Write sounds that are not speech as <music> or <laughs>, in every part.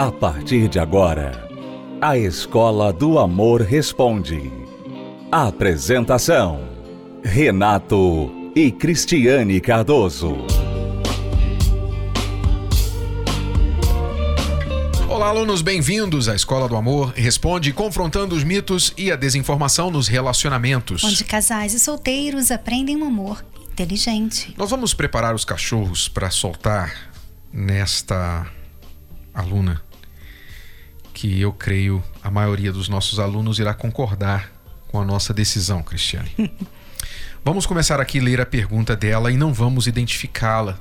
A partir de agora, a Escola do Amor Responde. Apresentação: Renato e Cristiane Cardoso. Olá, alunos, bem-vindos à Escola do Amor Responde, confrontando os mitos e a desinformação nos relacionamentos. Onde casais e solteiros aprendem um amor inteligente. Nós vamos preparar os cachorros para soltar nesta aluna que eu creio a maioria dos nossos alunos irá concordar com a nossa decisão, Cristiane. <laughs> vamos começar aqui a ler a pergunta dela e não vamos identificá-la,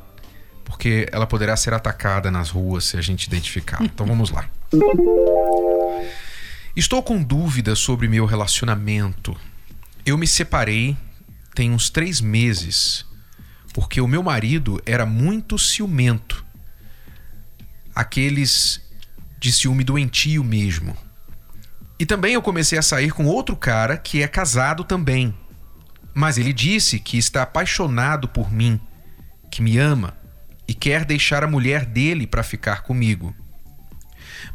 porque ela poderá ser atacada nas ruas se a gente identificar. Então vamos lá. Estou com dúvida sobre meu relacionamento. Eu me separei tem uns três meses porque o meu marido era muito ciumento aqueles de ciúme doentio mesmo. E também eu comecei a sair com outro cara que é casado também. Mas ele disse que está apaixonado por mim, que me ama e quer deixar a mulher dele para ficar comigo.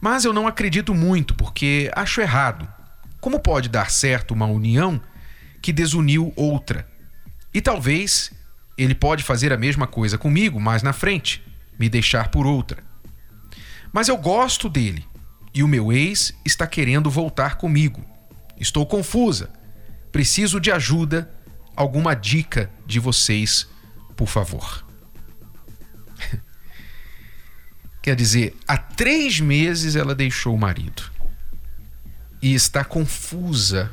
Mas eu não acredito muito porque acho errado. Como pode dar certo uma união que desuniu outra? E talvez ele pode fazer a mesma coisa comigo mais na frente, me deixar por outra. Mas eu gosto dele e o meu ex está querendo voltar comigo. Estou confusa. Preciso de ajuda, alguma dica de vocês, por favor. <laughs> Quer dizer, há três meses ela deixou o marido e está confusa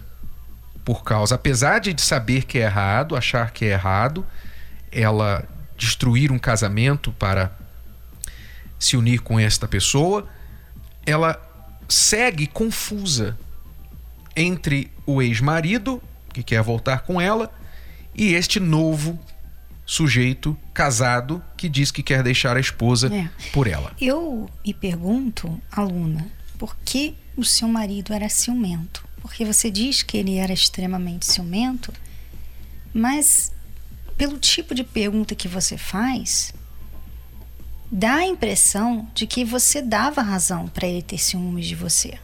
por causa, apesar de saber que é errado, achar que é errado, ela destruir um casamento para se unir com esta pessoa, ela segue confusa entre o ex-marido, que quer voltar com ela, e este novo sujeito casado que diz que quer deixar a esposa é. por ela. Eu me pergunto, aluna, por que o seu marido era ciumento? Porque você diz que ele era extremamente ciumento, mas pelo tipo de pergunta que você faz, dá a impressão de que você dava razão para ele ter ciúmes de você.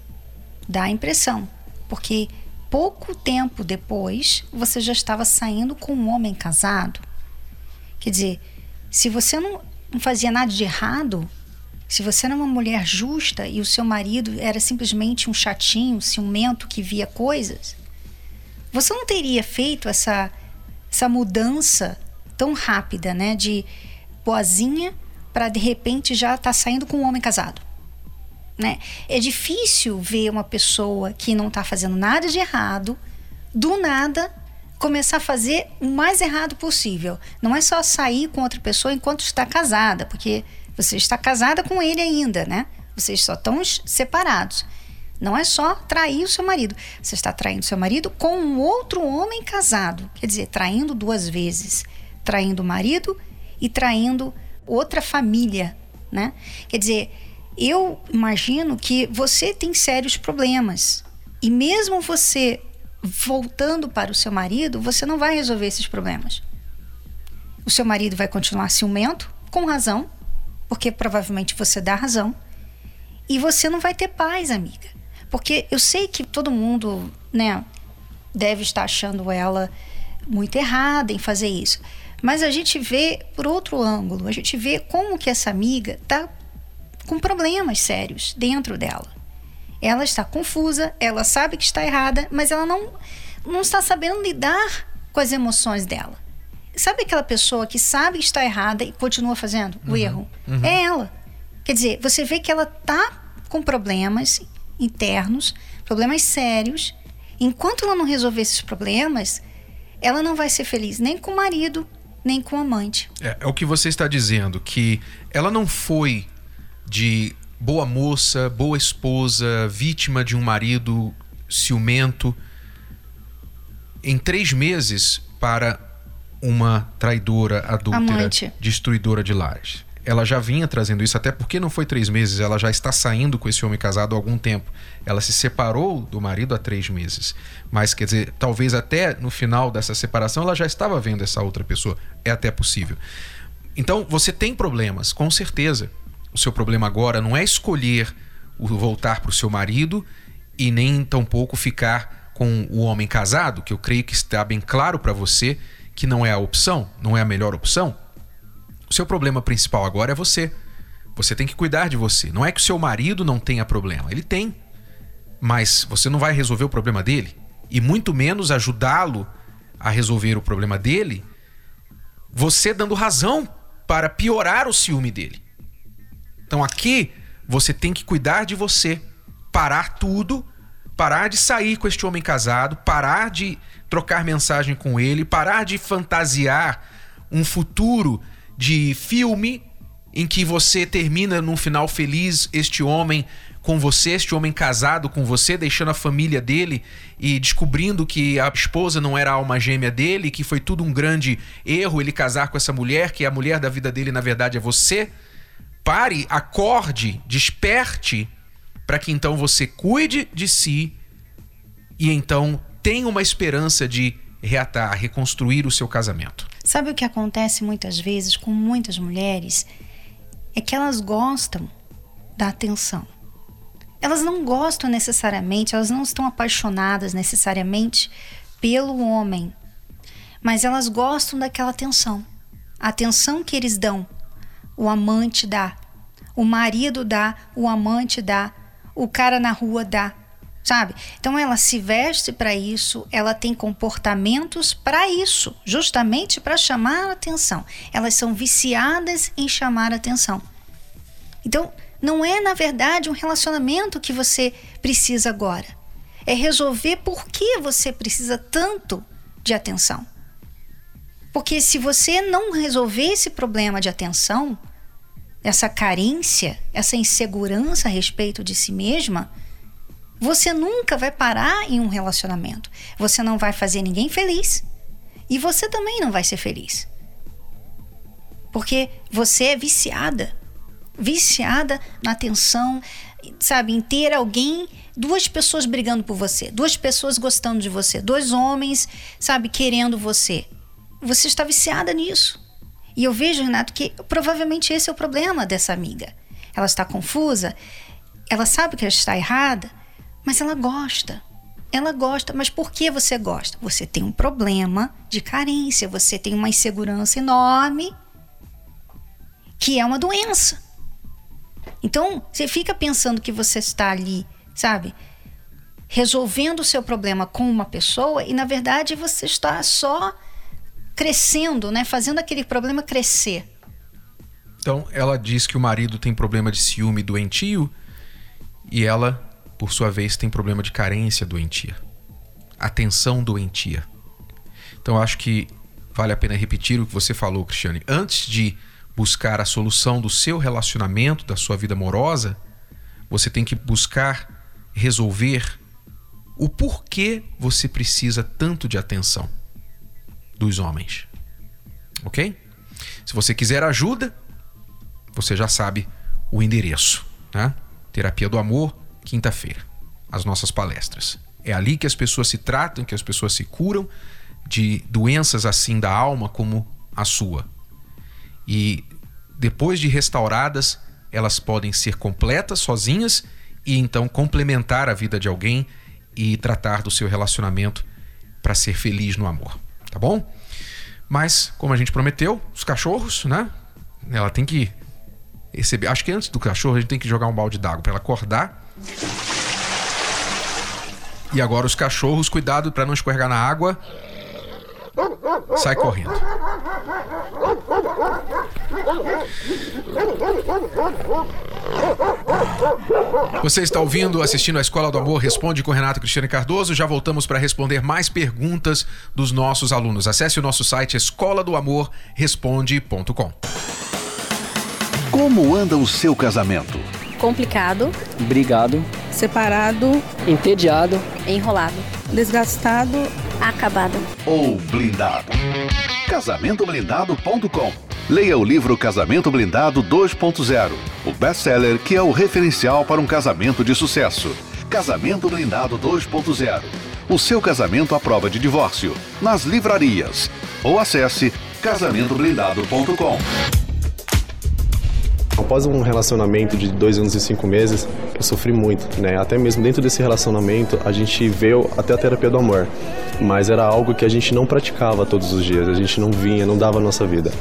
Dá a impressão, porque pouco tempo depois você já estava saindo com um homem casado. Quer dizer, se você não, fazia nada de errado, se você era uma mulher justa e o seu marido era simplesmente um chatinho, ciumento que via coisas, você não teria feito essa, essa mudança tão rápida, né? De boazinha para de repente já estar tá saindo com um homem casado. Né? É difícil ver uma pessoa que não está fazendo nada de errado, do nada começar a fazer o mais errado possível. Não é só sair com outra pessoa enquanto está casada, porque você está casada com ele ainda, né? Vocês só estão separados. Não é só trair o seu marido. Você está traindo seu marido com um outro homem casado. Quer dizer, traindo duas vezes. Traindo o marido e traindo outra família, né? Quer dizer, eu imagino que você tem sérios problemas e mesmo você voltando para o seu marido, você não vai resolver esses problemas. O seu marido vai continuar ciumento, com razão, porque provavelmente você dá razão, e você não vai ter paz, amiga. Porque eu sei que todo mundo, né, deve estar achando ela muito errada em fazer isso. Mas a gente vê por outro ângulo, a gente vê como que essa amiga está com problemas sérios dentro dela. Ela está confusa, ela sabe que está errada, mas ela não, não está sabendo lidar com as emoções dela. Sabe aquela pessoa que sabe que está errada e continua fazendo o uhum, erro? Uhum. É ela. Quer dizer, você vê que ela está com problemas internos, problemas sérios. Enquanto ela não resolver esses problemas, ela não vai ser feliz nem com o marido, nem com amante. É, é o que você está dizendo, que ela não foi de boa moça, boa esposa, vítima de um marido ciumento, em três meses para uma traidora, adúltera, Amante. destruidora de lares ela já vinha trazendo isso, até porque não foi três meses, ela já está saindo com esse homem casado há algum tempo. Ela se separou do marido há três meses. Mas, quer dizer, talvez até no final dessa separação ela já estava vendo essa outra pessoa. É até possível. Então, você tem problemas, com certeza. O seu problema agora não é escolher voltar para o seu marido e nem tampouco ficar com o homem casado, que eu creio que está bem claro para você que não é a opção, não é a melhor opção. O seu problema principal agora é você. Você tem que cuidar de você. Não é que o seu marido não tenha problema, ele tem. Mas você não vai resolver o problema dele e muito menos ajudá-lo a resolver o problema dele, você dando razão para piorar o ciúme dele. Então aqui você tem que cuidar de você, parar tudo, parar de sair com este homem casado, parar de trocar mensagem com ele, parar de fantasiar um futuro de filme em que você termina num final feliz este homem com você, este homem casado com você, deixando a família dele e descobrindo que a esposa não era a alma gêmea dele, que foi tudo um grande erro ele casar com essa mulher, que a mulher da vida dele na verdade é você. Pare, acorde, desperte para que então você cuide de si e então tenha uma esperança de reatar, reconstruir o seu casamento. Sabe o que acontece muitas vezes com muitas mulheres? É que elas gostam da atenção elas não gostam necessariamente, elas não estão apaixonadas necessariamente pelo homem, mas elas gostam daquela atenção. A atenção que eles dão, o amante dá, o marido dá, o amante dá, o cara na rua dá, sabe? Então ela se veste para isso, ela tem comportamentos para isso, justamente para chamar atenção. Elas são viciadas em chamar atenção. Então, não é, na verdade, um relacionamento que você precisa agora. É resolver por que você precisa tanto de atenção. Porque se você não resolver esse problema de atenção, essa carência, essa insegurança a respeito de si mesma, você nunca vai parar em um relacionamento. Você não vai fazer ninguém feliz. E você também não vai ser feliz. Porque você é viciada viciada na atenção, sabe, em ter alguém, duas pessoas brigando por você, duas pessoas gostando de você, dois homens, sabe, querendo você. Você está viciada nisso. E eu vejo, Renato, que provavelmente esse é o problema dessa amiga. Ela está confusa, ela sabe que ela está errada, mas ela gosta. Ela gosta, mas por que você gosta? Você tem um problema de carência, você tem uma insegurança enorme, que é uma doença. Então, você fica pensando que você está ali, sabe, resolvendo o seu problema com uma pessoa e na verdade você está só crescendo, né, fazendo aquele problema crescer. Então, ela diz que o marido tem problema de ciúme doentio e ela, por sua vez, tem problema de carência doentia. Atenção doentia. Então, acho que vale a pena repetir o que você falou, Cristiane. Antes de buscar a solução do seu relacionamento, da sua vida amorosa, você tem que buscar resolver o porquê você precisa tanto de atenção dos homens. Ok? Se você quiser ajuda, você já sabe o endereço, né? Terapia do Amor, quinta-feira, as nossas palestras. É ali que as pessoas se tratam, que as pessoas se curam de doenças assim da alma como a sua, e depois de restauradas, elas podem ser completas sozinhas e então complementar a vida de alguém e tratar do seu relacionamento para ser feliz no amor, tá bom? Mas, como a gente prometeu, os cachorros, né? Ela tem que receber. Acho que antes do cachorro a gente tem que jogar um balde d'água para ela acordar. E agora os cachorros, cuidado para não escorregar na água. Sai correndo. Você está ouvindo, assistindo a Escola do Amor Responde com Renato Cristiane Cardoso. Já voltamos para responder mais perguntas dos nossos alunos. Acesse o nosso site escola do amor responde.com. Como anda o seu casamento? Complicado. Brigado. Separado. Entediado. Enrolado. Desgastado. Acabado. Ou blindado. Casamentoblindado.com Leia o livro Casamento Blindado 2.0, o best-seller que é o referencial para um casamento de sucesso. Casamento Blindado 2.0. O seu casamento à prova de divórcio. Nas livrarias. Ou acesse casamentoblindado.com. Após um relacionamento de dois anos e cinco meses, eu sofri muito, né? Até mesmo dentro desse relacionamento, a gente veio até a terapia do amor, mas era algo que a gente não praticava todos os dias, a gente não vinha, não dava a nossa vida.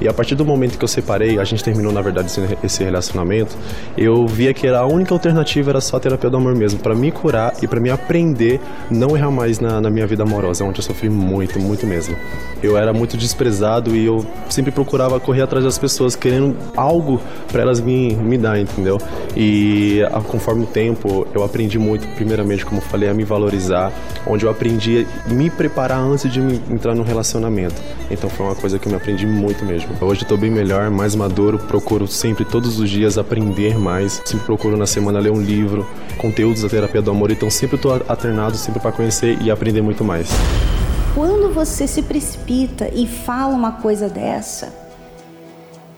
E a partir do momento que eu separei, a gente terminou na verdade esse relacionamento, eu via que era a única alternativa era só a terapia do amor mesmo, para me curar e para me aprender não errar mais na, na minha vida amorosa, onde eu sofri muito, muito mesmo. Eu era muito desprezado e eu sempre procurava correr atrás das pessoas querendo algo para elas me, me dar, entendeu? E conforme o tempo, eu aprendi muito, primeiramente, como falei, a me valorizar, onde eu aprendi a me preparar antes de entrar no relacionamento. Então foi uma coisa que eu me aprendi muito mesmo. Hoje estou bem melhor, mais maduro, procuro sempre, todos os dias, aprender mais. Sempre procuro na semana ler um livro, conteúdos da terapia do amor, então sempre estou alternado, sempre para conhecer e aprender muito mais. Quando você se precipita e fala uma coisa dessa,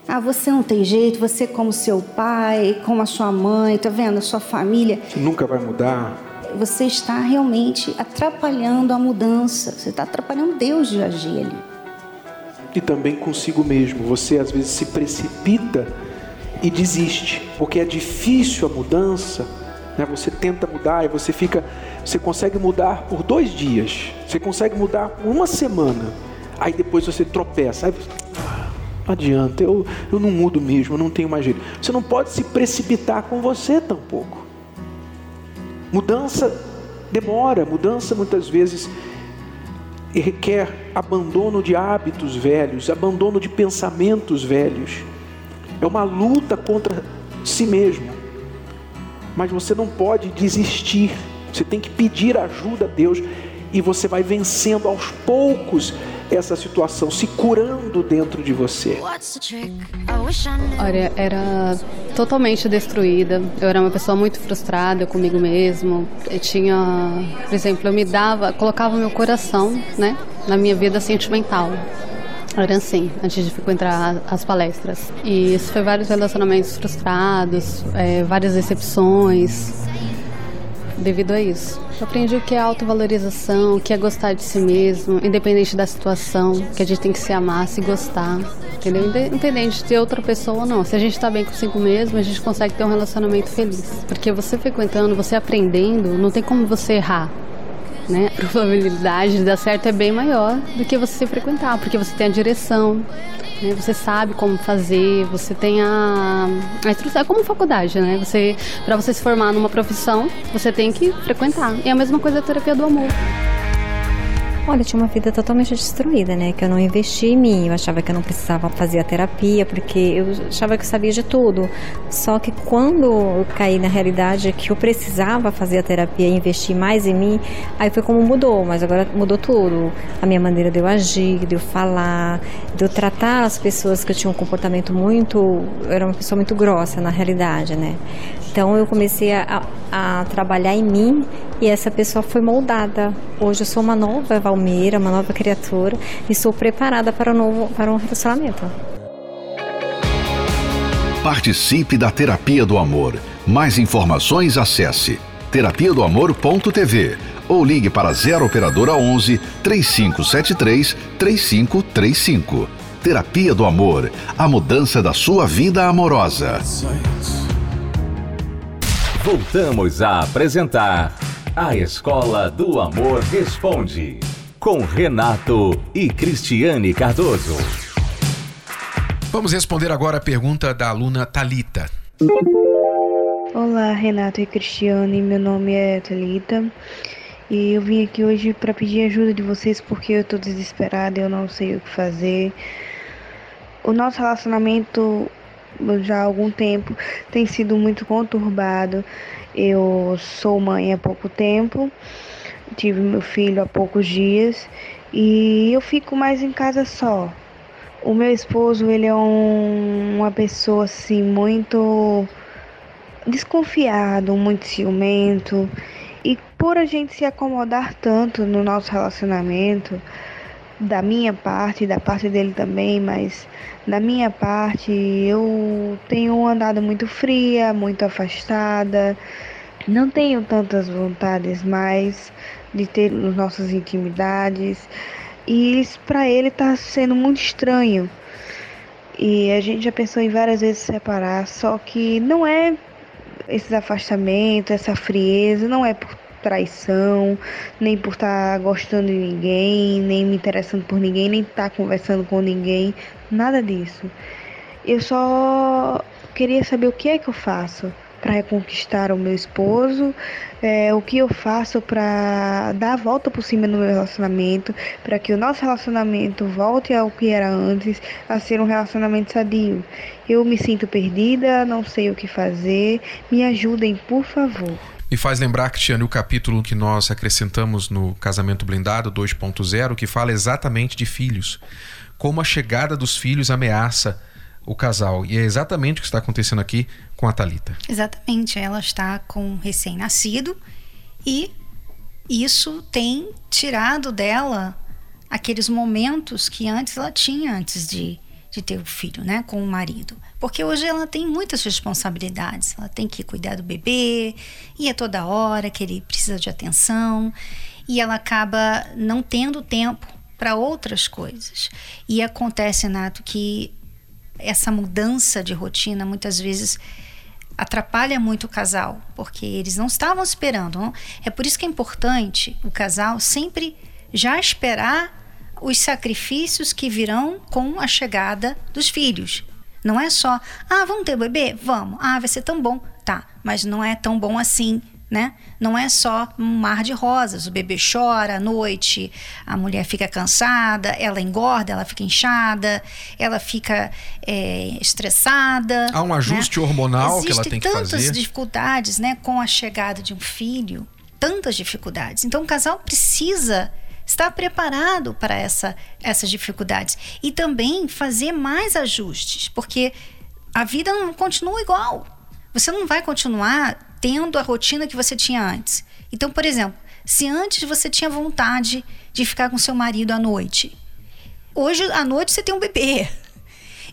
ah, você não tem jeito, você é como seu pai, como a sua mãe, tá vendo? A sua família. Você nunca vai mudar. Você está realmente atrapalhando a mudança. Você está atrapalhando Deus de agir ali. E também consigo mesmo. Você às vezes se precipita e desiste, porque é difícil a mudança. Né? Você tenta mudar e você fica, você consegue mudar por dois dias, você consegue mudar por uma semana, aí depois você tropeça, aí você, não adianta, eu, eu não mudo mesmo, eu não tenho mais jeito. Você não pode se precipitar com você tampouco. Mudança demora, mudança muitas vezes requer abandono de hábitos velhos, abandono de pensamentos velhos. É uma luta contra si mesmo. Mas você não pode desistir. Você tem que pedir ajuda a Deus e você vai vencendo aos poucos essa situação, se curando dentro de você? Olha, era totalmente destruída. Eu era uma pessoa muito frustrada comigo mesmo. Eu tinha, por exemplo, eu me dava, colocava meu coração, né, na minha vida sentimental. Era assim, antes de frequentar as palestras. E isso foi vários relacionamentos frustrados, é, várias decepções devido a isso. Eu aprendi o que é autovalorização, o que é gostar de si mesmo, independente da situação, que a gente tem que se amar, se gostar, entendeu? Independente de ter outra pessoa ou não. Se a gente está bem consigo mesmo, a gente consegue ter um relacionamento feliz. Porque você frequentando, você aprendendo, não tem como você errar. Né? A probabilidade de dar certo é bem maior do que você frequentar, porque você tem a direção, né? Você sabe como fazer, você tem a, a instrução. É como faculdade, né? Você, para você se formar numa profissão, você tem que frequentar. E é a mesma coisa a terapia do amor. Olha, eu tinha uma vida totalmente destruída, né? Que eu não investi em mim. Eu achava que eu não precisava fazer a terapia, porque eu achava que eu sabia de tudo. Só que quando eu caí na realidade que eu precisava fazer a terapia e investir mais em mim, aí foi como mudou. Mas agora mudou tudo. A minha maneira de eu agir, de eu falar, de eu tratar as pessoas que eu tinha um comportamento muito. Eu era uma pessoa muito grossa na realidade, né? Então eu comecei a, a trabalhar em mim e essa pessoa foi moldada. Hoje eu sou uma nova Uma nova criatura e sou preparada para um novo para um relacionamento. Participe da Terapia do Amor. Mais informações acesse terapia do amor.tv ou ligue para 0 operadora 11 3573 3535. Terapia do Amor, a mudança da sua vida amorosa. Voltamos a apresentar A Escola do Amor Responde, com Renato e Cristiane Cardoso. Vamos responder agora a pergunta da aluna Talita. Olá, Renato e Cristiane, meu nome é Talita. E eu vim aqui hoje para pedir ajuda de vocês porque eu tô desesperada, eu não sei o que fazer. O nosso relacionamento já há algum tempo tem sido muito conturbado. Eu sou mãe há pouco tempo, tive meu filho há poucos dias e eu fico mais em casa só. O meu esposo, ele é um, uma pessoa assim muito desconfiado, muito ciumento. E por a gente se acomodar tanto no nosso relacionamento, da minha parte, da parte dele também, mas da minha parte eu tenho andado muito fria, muito afastada, não tenho tantas vontades mais de ter as nossas intimidades e isso para ele está sendo muito estranho. E a gente já pensou em várias vezes separar, só que não é esses afastamentos, essa frieza, não é por traição, nem por estar tá gostando de ninguém, nem me interessando por ninguém, nem estar tá conversando com ninguém, nada disso. Eu só queria saber o que é que eu faço para reconquistar o meu esposo, é, o que eu faço para dar a volta por cima no meu relacionamento, para que o nosso relacionamento volte ao que era antes, a ser um relacionamento sadio. Eu me sinto perdida, não sei o que fazer, me ajudem, por favor. Me faz lembrar, Cristiano, o capítulo que nós acrescentamos no Casamento Blindado 2.0, que fala exatamente de filhos. Como a chegada dos filhos ameaça o casal. E é exatamente o que está acontecendo aqui com a Talita. Exatamente. Ela está com um recém-nascido e isso tem tirado dela aqueles momentos que antes ela tinha antes de, de ter o filho, né, com o marido. Porque hoje ela tem muitas responsabilidades. Ela tem que cuidar do bebê, e é toda hora que ele precisa de atenção, e ela acaba não tendo tempo para outras coisas. E acontece, Nato, que essa mudança de rotina muitas vezes atrapalha muito o casal, porque eles não estavam esperando. Não? É por isso que é importante o casal sempre já esperar os sacrifícios que virão com a chegada dos filhos. Não é só, ah, vamos ter bebê? Vamos. Ah, vai ser tão bom. Tá, mas não é tão bom assim né? Não é só um mar de rosas. O bebê chora à noite, a mulher fica cansada, ela engorda, ela fica inchada, ela fica é, estressada. Há um ajuste né? hormonal Existem que ela tem que fazer. tantas dificuldades, né, com a chegada de um filho, tantas dificuldades. Então o casal precisa estar preparado para essa, essas dificuldades e também fazer mais ajustes, porque a vida não continua igual. Você não vai continuar tendo a rotina que você tinha antes. Então, por exemplo, se antes você tinha vontade de ficar com seu marido à noite, hoje à noite você tem um bebê. <laughs>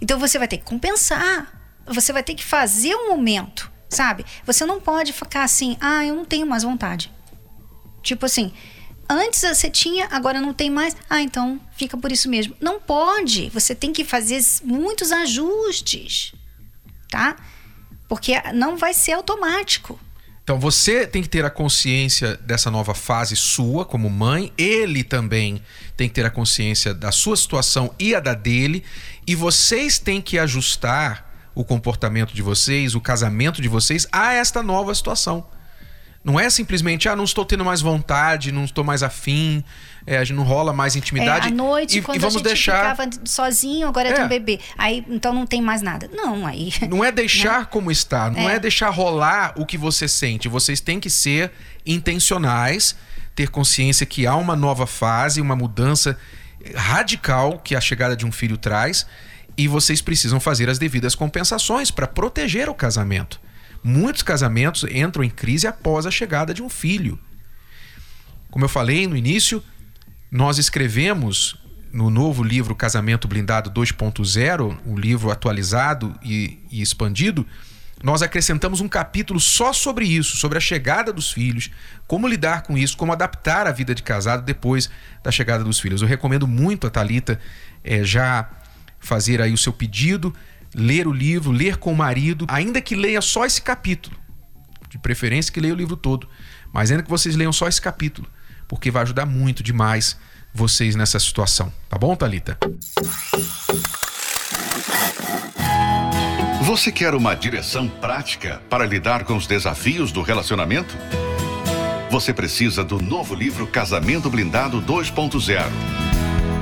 Então você vai ter que compensar. Você vai ter que fazer um momento, sabe? Você não pode ficar assim, ah, eu não tenho mais vontade. Tipo assim, antes você tinha, agora não tem mais. Ah, então fica por isso mesmo. Não pode. Você tem que fazer muitos ajustes, tá? Porque não vai ser automático. Então você tem que ter a consciência dessa nova fase sua como mãe, ele também tem que ter a consciência da sua situação e a da dele, e vocês têm que ajustar o comportamento de vocês, o casamento de vocês a esta nova situação. Não é simplesmente, ah, não estou tendo mais vontade, não estou mais afim, é, a gente não rola mais intimidade. É, à noite, e, quando e vamos a gente deixar... ficava sozinho, agora é. tem um bebê. Aí, então não tem mais nada. Não, aí... <laughs> Não é deixar não. como está, não é. é deixar rolar o que você sente. Vocês têm que ser intencionais, ter consciência que há uma nova fase, uma mudança radical que a chegada de um filho traz, e vocês precisam fazer as devidas compensações para proteger o casamento. Muitos casamentos entram em crise após a chegada de um filho. Como eu falei no início, nós escrevemos no novo livro Casamento Blindado 2.0, o um livro atualizado e, e expandido, nós acrescentamos um capítulo só sobre isso, sobre a chegada dos filhos, como lidar com isso, como adaptar a vida de casado depois da chegada dos filhos. Eu recomendo muito a Talita é, já fazer aí o seu pedido ler o livro, ler com o marido, ainda que leia só esse capítulo. De preferência que leia o livro todo, mas ainda que vocês leiam só esse capítulo, porque vai ajudar muito demais vocês nessa situação. Tá bom, Talita? Você quer uma direção prática para lidar com os desafios do relacionamento? Você precisa do novo livro Casamento Blindado 2.0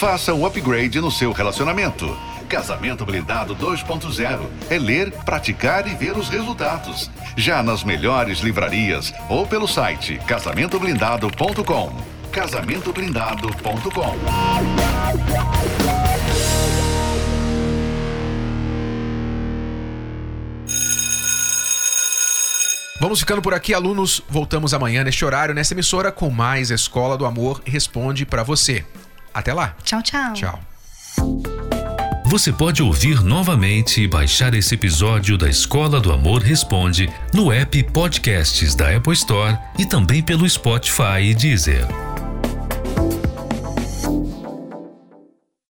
Faça um upgrade no seu relacionamento. Casamento Blindado 2.0 é ler, praticar e ver os resultados. Já nas melhores livrarias ou pelo site casamentoblindado.com. Casamentoblindado.com. Vamos ficando por aqui, alunos. Voltamos amanhã neste horário, nessa emissora, com mais Escola do Amor Responde para você. Até lá. Tchau, tchau. Tchau. Você pode ouvir novamente e baixar esse episódio da Escola do Amor Responde no app Podcasts da Apple Store e também pelo Spotify e Deezer.